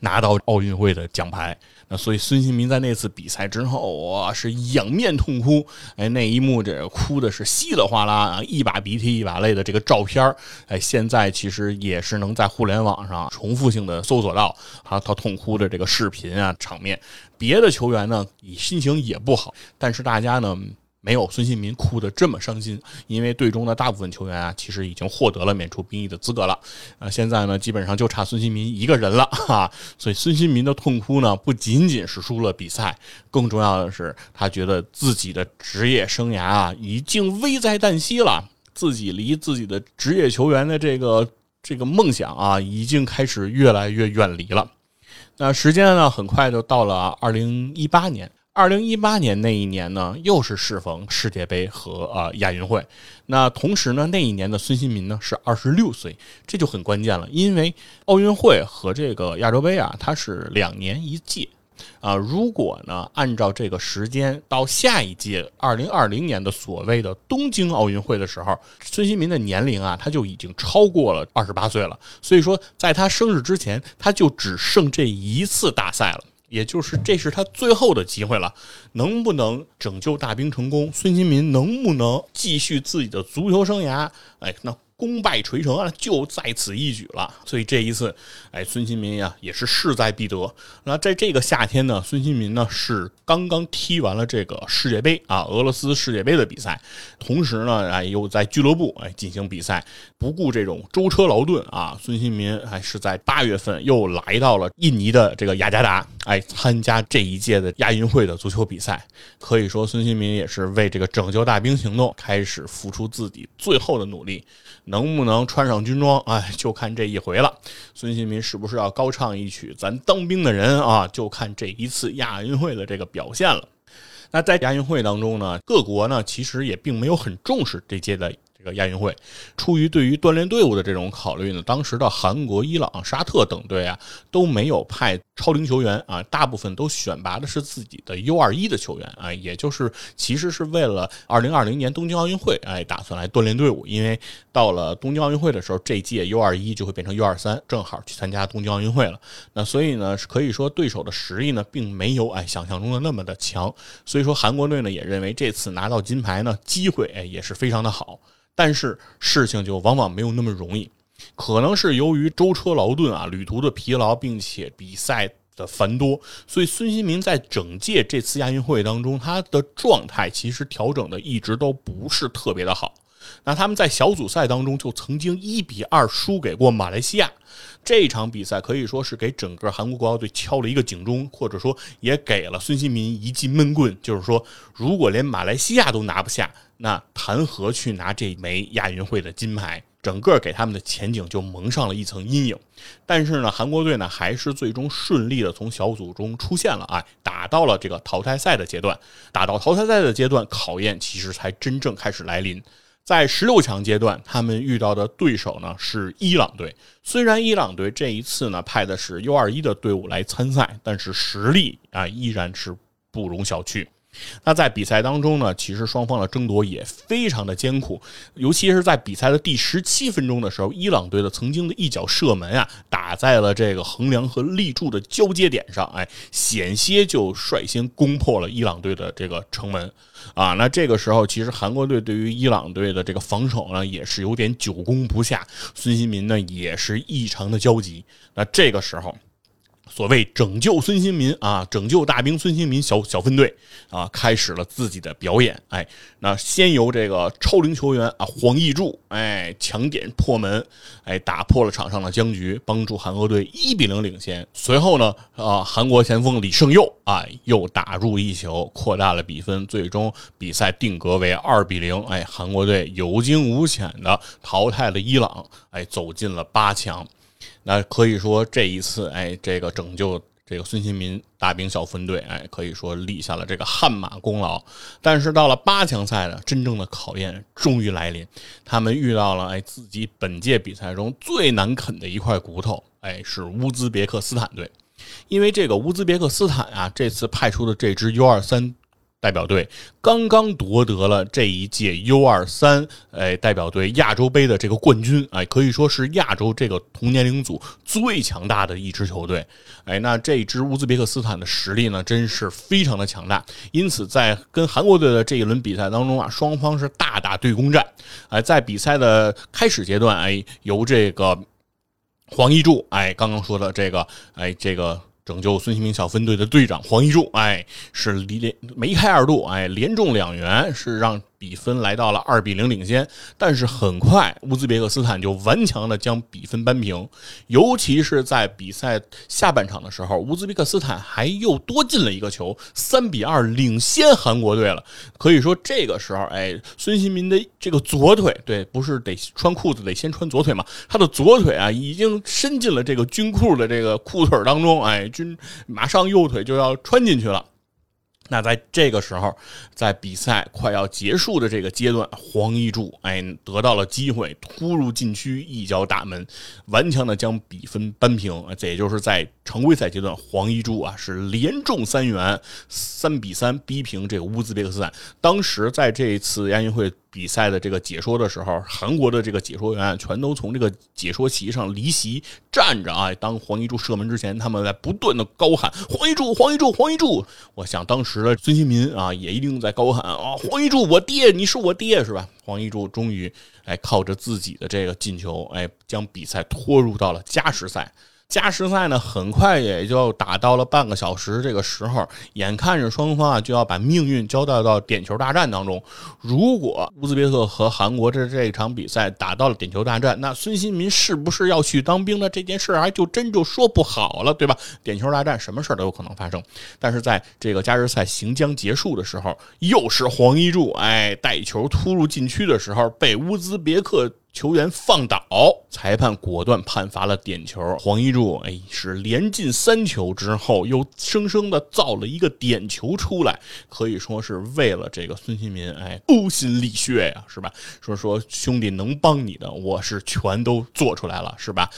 拿到奥运会的奖牌。那所以孙兴民在那次比赛之后，哇，是仰面痛哭。哎，那一幕这哭的是稀里哗啦啊，一把鼻涕一把泪的这个照片哎，现在其实也是能在互联网上重复性的搜索到他他痛哭的这个视频啊场面。别的球员呢，心情也不好，但是大家呢。没有孙兴民哭得这么伤心，因为队中的大部分球员啊，其实已经获得了免除兵役的资格了。啊，现在呢，基本上就差孙兴民一个人了哈。所以孙兴民的痛哭呢，不仅仅是输了比赛，更重要的是他觉得自己的职业生涯啊，已经危在旦夕了，自己离自己的职业球员的这个这个梦想啊，已经开始越来越远离了。那时间呢，很快就到了二零一八年。二零一八年那一年呢，又是适逢世界杯和呃亚运会。那同时呢，那一年的孙兴民呢是二十六岁，这就很关键了，因为奥运会和这个亚洲杯啊，它是两年一届啊。如果呢按照这个时间到下一届二零二零年的所谓的东京奥运会的时候，孙兴民的年龄啊他就已经超过了二十八岁了。所以说，在他生日之前，他就只剩这一次大赛了。也就是这是他最后的机会了，能不能拯救大兵成功？孙兴民能不能继续自己的足球生涯？哎，那。功败垂成啊，就在此一举了。所以这一次，哎，孙兴民呀也是势在必得。那在这个夏天呢，孙兴民呢是刚刚踢完了这个世界杯啊，俄罗斯世界杯的比赛，同时呢，哎，又在俱乐部哎进行比赛，不顾这种舟车劳顿啊，孙兴民还是在八月份又来到了印尼的这个雅加达，哎，参加这一届的亚运会的足球比赛。可以说，孙兴民也是为这个拯救大兵行动开始付出自己最后的努力。能不能穿上军装？哎，就看这一回了。孙兴民是不是要高唱一曲《咱当兵的人》啊？就看这一次亚运会的这个表现了。那在亚运会当中呢，各国呢其实也并没有很重视这届的。亚运会，出于对于锻炼队伍的这种考虑呢，当时的韩国、伊朗、沙特等队啊都没有派超龄球员啊，大部分都选拔的是自己的 U 二一的球员啊，也就是其实是为了二零二零年东京奥运会哎打算来锻炼队伍，因为到了东京奥运会的时候，这届 U 二一就会变成 U 二三，正好去参加东京奥运会了。那所以呢，可以说对手的实力呢并没有哎想象中的那么的强，所以说韩国队呢也认为这次拿到金牌呢机会哎也是非常的好。但是事情就往往没有那么容易，可能是由于舟车劳顿啊，旅途的疲劳，并且比赛的繁多，所以孙兴民在整届这次亚运会当中，他的状态其实调整的一直都不是特别的好。那他们在小组赛当中就曾经一比二输给过马来西亚，这场比赛可以说是给整个韩国国奥队敲了一个警钟，或者说也给了孙兴民一记闷棍，就是说，如果连马来西亚都拿不下。那谈何去拿这枚亚运会的金牌？整个给他们的前景就蒙上了一层阴影。但是呢，韩国队呢还是最终顺利的从小组中出现了，哎，打到了这个淘汰赛的阶段。打到淘汰赛的阶段，考验其实才真正开始来临。在十六强阶段，他们遇到的对手呢是伊朗队。虽然伊朗队这一次呢派的是 U 二一的队伍来参赛，但是实力啊依然是不容小觑。那在比赛当中呢，其实双方的争夺也非常的艰苦，尤其是在比赛的第十七分钟的时候，伊朗队的曾经的一脚射门啊，打在了这个横梁和立柱的交接点上，哎，险些就率先攻破了伊朗队的这个城门啊。那这个时候，其实韩国队对于伊朗队的这个防守呢，也是有点久攻不下，孙兴民呢也是异常的焦急。那这个时候。所谓拯救孙兴民啊，拯救大兵孙兴民小小分队啊，开始了自己的表演。哎，那先由这个超龄球员啊黄义柱哎抢点破门，哎打破了场上的僵局，帮助韩国队一比零领先。随后呢，啊韩国前锋李胜佑啊又打入一球，扩大了比分，最终比赛定格为二比零。哎，韩国队有惊无险的淘汰了伊朗，哎走进了八强。那可以说这一次，哎，这个拯救这个孙兴民大兵小分队，哎，可以说立下了这个汗马功劳。但是到了八强赛呢，真正的考验终于来临，他们遇到了哎自己本届比赛中最难啃的一块骨头，哎，是乌兹别克斯坦队。因为这个乌兹别克斯坦啊，这次派出的这支 U 二三。代表队刚刚夺得了这一届 U 二三哎代表队亚洲杯的这个冠军哎，可以说是亚洲这个同年龄组最强大的一支球队哎，那这支乌兹别克斯坦的实力呢，真是非常的强大。因此，在跟韩国队的这一轮比赛当中啊，双方是大打对攻战哎，在比赛的开始阶段哎，由这个黄一柱哎刚刚说的这个哎这个。拯救孙兴民小分队的队长黄一柱，哎，是连梅开二度，哎，连中两元，是让。比分来到了二比零领先，但是很快乌兹别克斯坦就顽强的将比分扳平，尤其是在比赛下半场的时候，乌兹别克斯坦还又多进了一个球，三比二领先韩国队了。可以说这个时候，哎，孙兴民的这个左腿，对，不是得穿裤子得先穿左腿嘛？他的左腿啊，已经伸进了这个军裤的这个裤腿当中，哎，军马上右腿就要穿进去了。那在这个时候，在比赛快要结束的这个阶段，黄一柱哎得到了机会，突入禁区一脚打门，顽强的将比分扳平。这也就是在常规赛阶段，黄一柱啊是连中三元，三比三逼平这个乌兹别克斯坦。当时在这一次亚运会。比赛的这个解说的时候，韩国的这个解说员全都从这个解说席上离席站着啊。当黄一柱射门之前，他们在不断的高喊“黄一柱，黄一柱，黄一柱”。我想当时的孙兴民啊，也一定在高喊啊“黄一柱，我爹，你是我爹，是吧？”黄一柱终于哎靠着自己的这个进球，哎将比赛拖入到了加时赛。加时赛呢，很快也就打到了半个小时这个时候，眼看着双方啊就要把命运交代到点球大战当中。如果乌兹别克和韩国这这一场比赛打到了点球大战，那孙兴民是不是要去当兵呢？这件事还就真就说不好了，对吧？点球大战什么事都有可能发生。但是在这个加时赛行将结束的时候，又是黄一柱哎带球突入禁区的时候，被乌兹别克。球员放倒，裁判果断判罚了点球。黄一柱哎，是连进三球之后，又生生的造了一个点球出来，可以说是为了这个孙兴民哎呕心沥血呀，是吧？说说兄弟能帮你的，我是全都做出来了，是吧？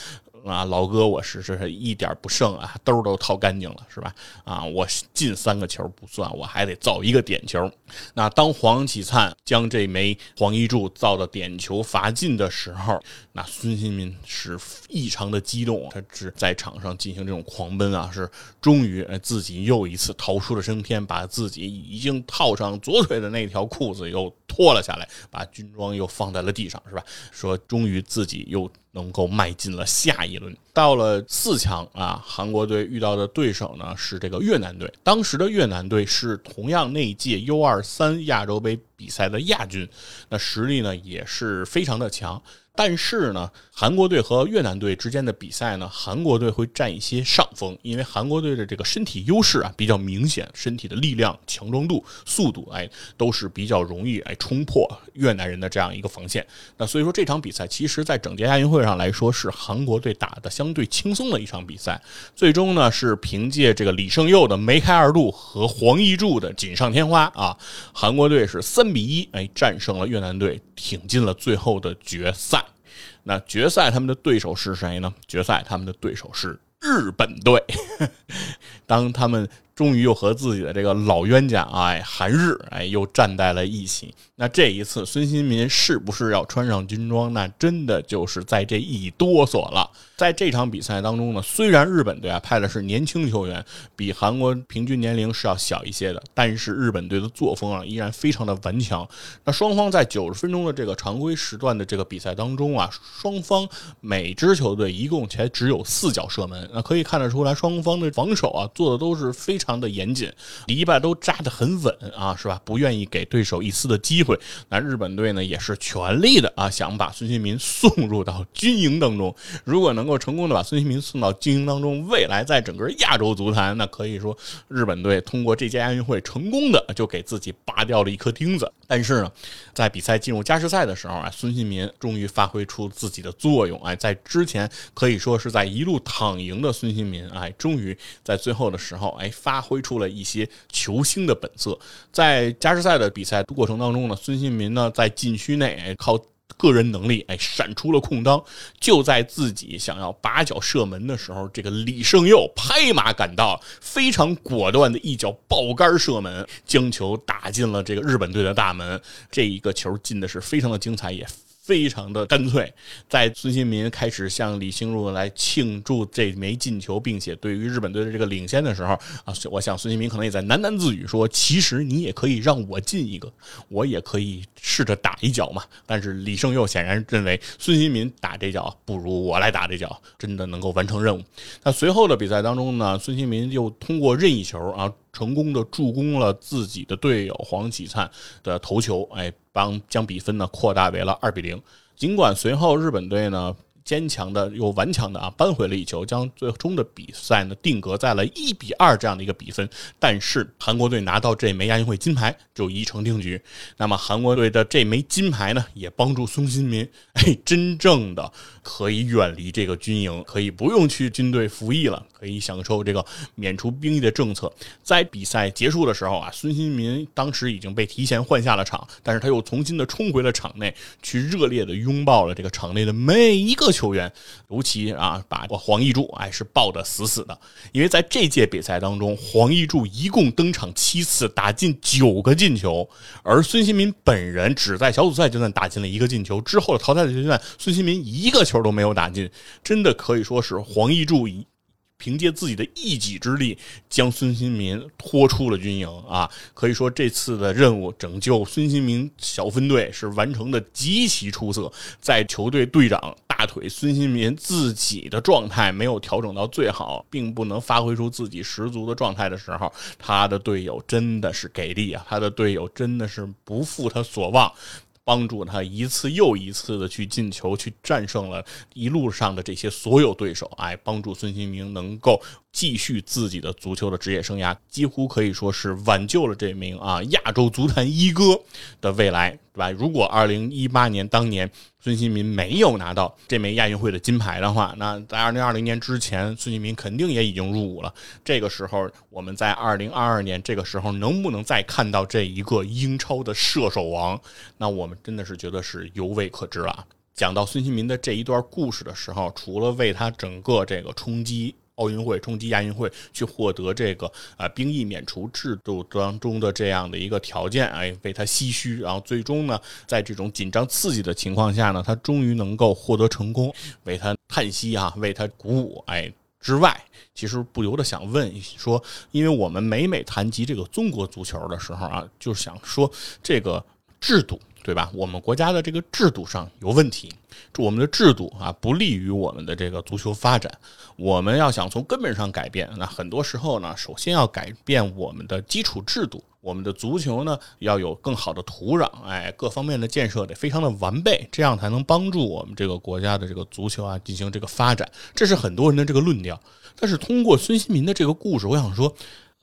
啊，老哥，我是是一点不剩啊，兜都掏干净了，是吧？啊，我进三个球不算，我还得造一个点球。那当黄启灿将这枚黄一柱造的点球罚进的时候，那孙兴民是异常的激动，他是在场上进行这种狂奔啊，是终于自己又一次逃出了升天，把自己已经套上左腿的那条裤子又脱了下来，把军装又放在了地上，是吧？说终于自己又。能够迈进了下一轮，到了四强啊！韩国队遇到的对手呢是这个越南队。当时的越南队是同样那一届 U 二三亚洲杯比赛的亚军，那实力呢也是非常的强。但是呢，韩国队和越南队之间的比赛呢，韩国队会占一些上风，因为韩国队的这个身体优势啊比较明显，身体的力量、强壮度、速度，哎，都是比较容易哎冲破越南人的这样一个防线。那所以说这场比赛，其实在整届亚运会上来说，是韩国队打的相对轻松的一场比赛。最终呢，是凭借这个李胜佑的梅开二度和黄义柱的锦上添花啊，韩国队是三比一哎战胜了越南队，挺进了最后的决赛。那决赛他们的对手是谁呢？决赛他们的对手是日本队。当他们终于又和自己的这个老冤家哎韩日哎又站在了一起。那这一次孙兴民是不是要穿上军装？那真的就是在这一哆嗦了。在这场比赛当中呢，虽然日本队啊派的是年轻球员，比韩国平均年龄是要小一些的，但是日本队的作风啊依然非常的顽强。那双方在九十分钟的这个常规时段的这个比赛当中啊，双方每支球队一共才只有四脚射门。那可以看得出来，双方的防守啊做的都是非常常的严谨，篱笆都扎得很稳啊，是吧？不愿意给对手一丝的机会。那日本队呢也是全力的啊，想把孙兴民送入到军营当中。如果能够成功的把孙兴民送到军营当中，未来在整个亚洲足坛，那可以说日本队通过这届亚运会成功的就给自己拔掉了一颗钉子。但是呢，在比赛进入加时赛的时候啊，孙兴民终于发挥出自己的作用。哎，在之前可以说是在一路躺赢的孙兴民，哎，终于在最后的时候，哎，发发挥出了一些球星的本色。在加时赛的比赛过程当中呢，孙兴民呢在禁区内靠。个人能力，哎，闪出了空当。就在自己想要拔脚射门的时候，这个李胜佑拍马赶到，非常果断的一脚爆杆射门，将球打进了这个日本队的大门。这一个球进的是非常的精彩，也。非常的干脆，在孙兴民开始向李兴儒来庆祝这枚进球，并且对于日本队的这个领先的时候啊，我想孙兴民可能也在喃喃自语说：“其实你也可以让我进一个，我也可以试着打一脚嘛。”但是李胜佑显然认为孙兴民打这脚不如我来打这脚，真的能够完成任务。那随后的比赛当中呢，孙兴民又通过任意球啊。成功的助攻了自己的队友黄启灿的头球，哎，帮将比分呢扩大为了二比零。尽管随后日本队呢。坚强的又顽强的啊，扳回了一球，将最终的比赛呢定格在了一比二这样的一个比分。但是韩国队拿到这枚亚运会金牌就已成定局。那么韩国队的这枚金牌呢，也帮助孙兴民哎，真正的可以远离这个军营，可以不用去军队服役了，可以享受这个免除兵役的政策。在比赛结束的时候啊，孙兴民当时已经被提前换下了场，但是他又重新的冲回了场内，去热烈的拥抱了这个场内的每一个。球员，尤其啊，把黄奕柱哎是抱得死死的，因为在这届比赛当中，黄奕柱一共登场七次，打进九个进球，而孙兴民本人只在小组赛阶段打进了一个进球，之后的淘汰赛阶段，孙兴民一个球都没有打进，真的可以说是黄奕柱一。凭借自己的一己之力，将孙兴民拖出了军营啊！可以说这次的任务拯救孙兴民小分队是完成的极其出色。在球队队长大腿孙兴民自己的状态没有调整到最好，并不能发挥出自己十足的状态的时候，他的队友真的是给力啊！他的队友真的是不负他所望。帮助他一次又一次的去进球，去战胜了一路上的这些所有对手，哎，帮助孙兴民能够。继续自己的足球的职业生涯，几乎可以说是挽救了这名啊亚洲足坛一哥的未来，对吧？如果二零一八年当年孙兴民没有拿到这枚亚运会的金牌的话，那在二零二零年之前，孙兴民肯定也已经入伍了。这个时候，我们在二零二二年这个时候能不能再看到这一个英超的射手王？那我们真的是觉得是犹未可知了。讲到孙兴民的这一段故事的时候，除了为他整个这个冲击。奥运会冲击亚运会，去获得这个啊兵役免除制度当中的这样的一个条件，哎，为他唏嘘。然后最终呢，在这种紧张刺激的情况下呢，他终于能够获得成功，为他叹息啊，为他鼓舞。哎，之外，其实不由得想问说，因为我们每每谈及这个中国足球的时候啊，就想说这个制度。对吧？我们国家的这个制度上有问题，我们的制度啊不利于我们的这个足球发展。我们要想从根本上改变，那很多时候呢，首先要改变我们的基础制度。我们的足球呢要有更好的土壤，哎，各方面的建设得非常的完备，这样才能帮助我们这个国家的这个足球啊进行这个发展。这是很多人的这个论调。但是通过孙兴民的这个故事，我想说。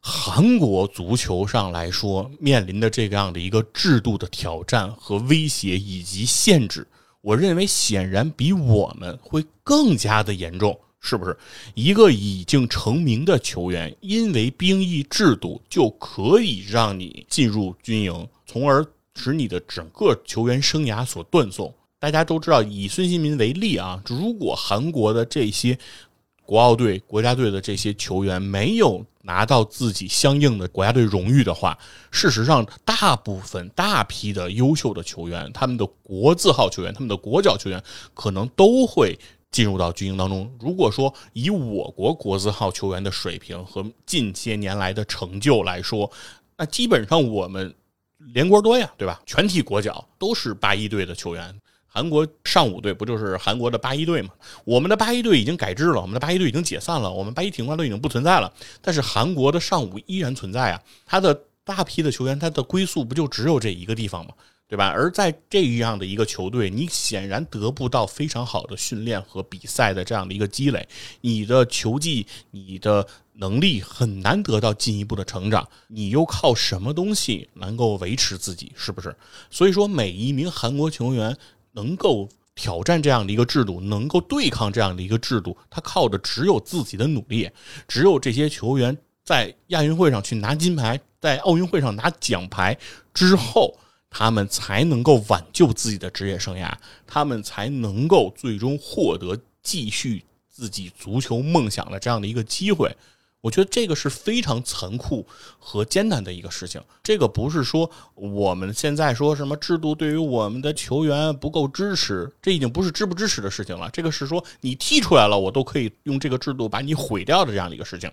韩国足球上来说，面临的这样的一个制度的挑战和威胁以及限制，我认为显然比我们会更加的严重，是不是？一个已经成名的球员，因为兵役制度就可以让你进入军营，从而使你的整个球员生涯所断送。大家都知道，以孙兴民为例啊，如果韩国的这些。国奥队、国家队的这些球员没有拿到自己相应的国家队荣誉的话，事实上，大部分大批的优秀的球员，他们的国字号球员、他们的国脚球员，可能都会进入到军营当中。如果说以我国国字号球员的水平和近些年来的成就来说，那基本上我们连国多呀，对吧？全体国脚都是八一队的球员。韩国上五队不就是韩国的八一队吗？我们的八一队已经改制了，我们的八一队已经解散了，我们八一体育都已经不存在了。但是韩国的上五依然存在啊，他的大批的球员，他的归宿不就只有这一个地方吗？对吧？而在这样的一个球队，你显然得不到非常好的训练和比赛的这样的一个积累，你的球技、你的能力很难得到进一步的成长，你又靠什么东西能够维持自己？是不是？所以说，每一名韩国球员。能够挑战这样的一个制度，能够对抗这样的一个制度，他靠的只有自己的努力，只有这些球员在亚运会上去拿金牌，在奥运会上拿奖牌之后，他们才能够挽救自己的职业生涯，他们才能够最终获得继续自己足球梦想的这样的一个机会。我觉得这个是非常残酷和艰难的一个事情。这个不是说我们现在说什么制度对于我们的球员不够支持，这已经不是支不支持的事情了。这个是说你踢出来了，我都可以用这个制度把你毁掉的这样的一个事情。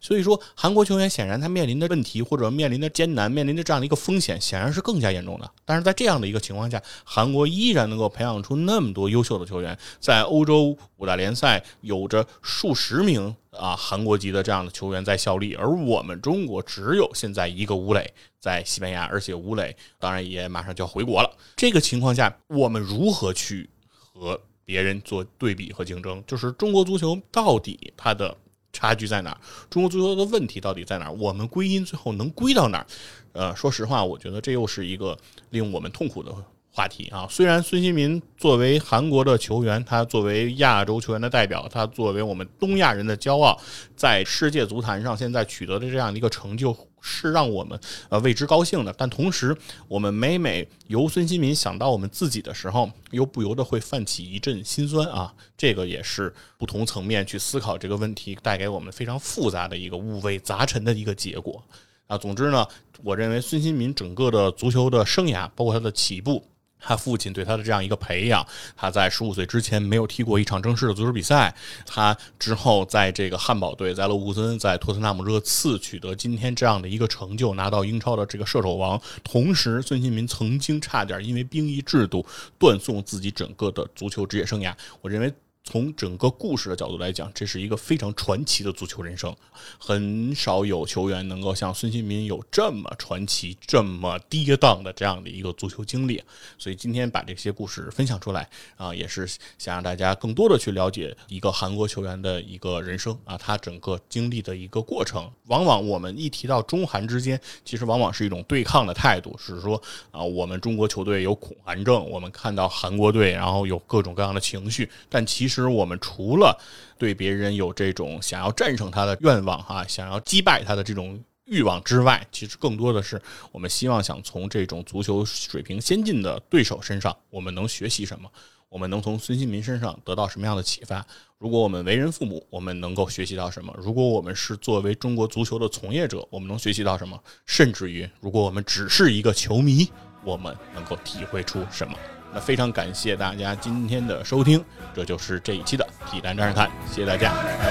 所以说，韩国球员显然他面临的问题或者面临的艰难、面临的这样的一个风险，显然是更加严重的。但是在这样的一个情况下，韩国依然能够培养出那么多优秀的球员，在欧洲五大联赛有着数十名。啊，韩国籍的这样的球员在效力，而我们中国只有现在一个吴磊在西班牙，而且吴磊当然也马上就要回国了。这个情况下，我们如何去和别人做对比和竞争？就是中国足球到底它的差距在哪？中国足球的问题到底在哪？我们归因最后能归到哪？呃，说实话，我觉得这又是一个令我们痛苦的。话题啊，虽然孙兴民作为韩国的球员，他作为亚洲球员的代表，他作为我们东亚人的骄傲，在世界足坛上现在取得的这样的一个成就，是让我们呃为之高兴的。但同时，我们每每由孙兴民想到我们自己的时候，又不由得会泛起一阵心酸啊。这个也是不同层面去思考这个问题，带给我们非常复杂的一个五味杂陈的一个结果啊。总之呢，我认为孙兴民整个的足球的生涯，包括他的起步。他父亲对他的这样一个培养，他在十五岁之前没有踢过一场正式的足球比赛。他之后在这个汉堡队，在勒沃库森，在托特纳姆热刺取得今天这样的一个成就，拿到英超的这个射手王。同时，孙兴民曾经差点因为兵役制度断送自己整个的足球职业生涯。我认为。从整个故事的角度来讲，这是一个非常传奇的足球人生，很少有球员能够像孙兴民有这么传奇、这么跌宕的这样的一个足球经历。所以今天把这些故事分享出来啊，也是想让大家更多的去了解一个韩国球员的一个人生啊，他整个经历的一个过程。往往我们一提到中韩之间，其实往往是一种对抗的态度，是说啊，我们中国球队有恐韩症，我们看到韩国队，然后有各种各样的情绪，但其实。其实我们除了对别人有这种想要战胜他的愿望哈，想要击败他的这种欲望之外，其实更多的是我们希望想从这种足球水平先进的对手身上，我们能学习什么？我们能从孙兴民身上得到什么样的启发？如果我们为人父母，我们能够学习到什么？如果我们是作为中国足球的从业者，我们能学习到什么？甚至于，如果我们只是一个球迷，我们能够体会出什么？非常感谢大家今天的收听这就是这一期的体坛战士谈谢谢大家拜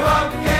拜。